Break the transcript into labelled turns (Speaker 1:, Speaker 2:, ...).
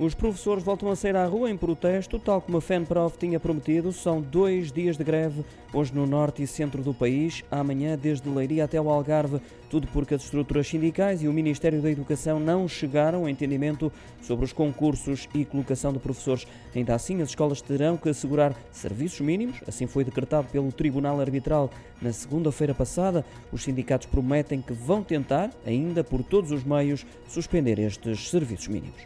Speaker 1: Os professores voltam a sair à rua em protesto, tal como a FENPROF tinha prometido. São dois dias de greve, hoje no norte e centro do país, amanhã desde Leiria até o Algarve. Tudo porque as estruturas sindicais e o Ministério da Educação não chegaram a entendimento sobre os concursos e colocação de professores. Ainda assim, as escolas terão que assegurar serviços mínimos, assim foi decretado pelo Tribunal Arbitral na segunda-feira passada. Os sindicatos prometem que vão tentar, ainda por todos os meios, suspender estes serviços mínimos.